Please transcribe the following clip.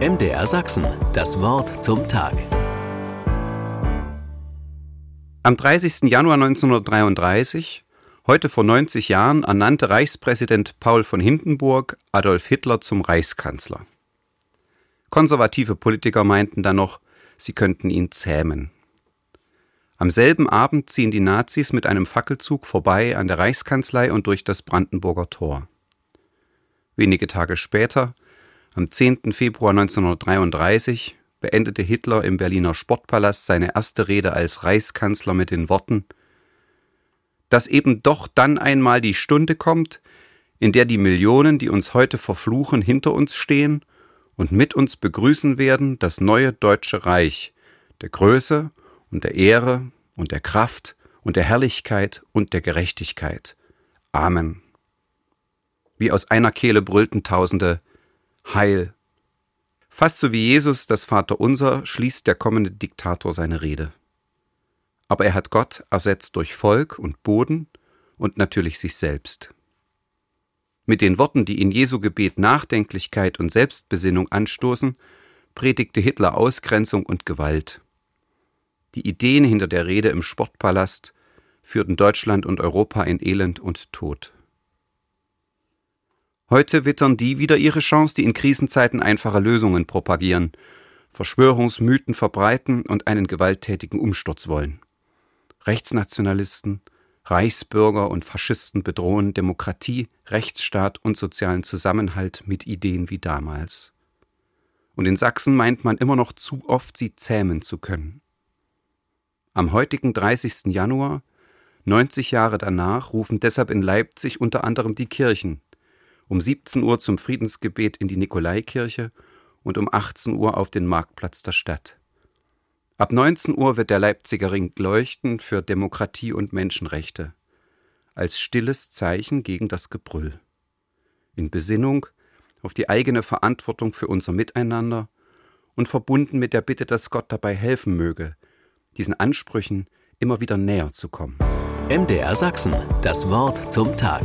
MDR Sachsen, das Wort zum Tag. Am 30. Januar 1933, heute vor 90 Jahren, ernannte Reichspräsident Paul von Hindenburg Adolf Hitler zum Reichskanzler. Konservative Politiker meinten dann noch, sie könnten ihn zähmen. Am selben Abend ziehen die Nazis mit einem Fackelzug vorbei an der Reichskanzlei und durch das Brandenburger Tor. Wenige Tage später, am 10. Februar 1933, beendete Hitler im Berliner Sportpalast seine erste Rede als Reichskanzler mit den Worten Dass eben doch dann einmal die Stunde kommt, in der die Millionen, die uns heute verfluchen, hinter uns stehen und mit uns begrüßen werden das neue deutsche Reich, der Größe und der Ehre und der Kraft und der Herrlichkeit und der Gerechtigkeit. Amen. Wie aus einer Kehle brüllten Tausende Heil. Fast so wie Jesus das Vaterunser schließt der kommende Diktator seine Rede. Aber er hat Gott ersetzt durch Volk und Boden und natürlich sich selbst. Mit den Worten, die in Jesu Gebet Nachdenklichkeit und Selbstbesinnung anstoßen, predigte Hitler Ausgrenzung und Gewalt. Die Ideen hinter der Rede im Sportpalast führten Deutschland und Europa in Elend und Tod. Heute wittern die wieder ihre Chance, die in Krisenzeiten einfache Lösungen propagieren, Verschwörungsmythen verbreiten und einen gewalttätigen Umsturz wollen. Rechtsnationalisten, Reichsbürger und Faschisten bedrohen Demokratie, Rechtsstaat und sozialen Zusammenhalt mit Ideen wie damals. Und in Sachsen meint man immer noch zu oft, sie zähmen zu können. Am heutigen 30. Januar, 90 Jahre danach, rufen deshalb in Leipzig unter anderem die Kirchen, um 17 Uhr zum Friedensgebet in die Nikolaikirche und um 18 Uhr auf den Marktplatz der Stadt. Ab 19 Uhr wird der Leipziger Ring leuchten für Demokratie und Menschenrechte, als stilles Zeichen gegen das Gebrüll. In Besinnung auf die eigene Verantwortung für unser Miteinander und verbunden mit der Bitte, dass Gott dabei helfen möge, diesen Ansprüchen immer wieder näher zu kommen. MDR Sachsen, das Wort zum Tag.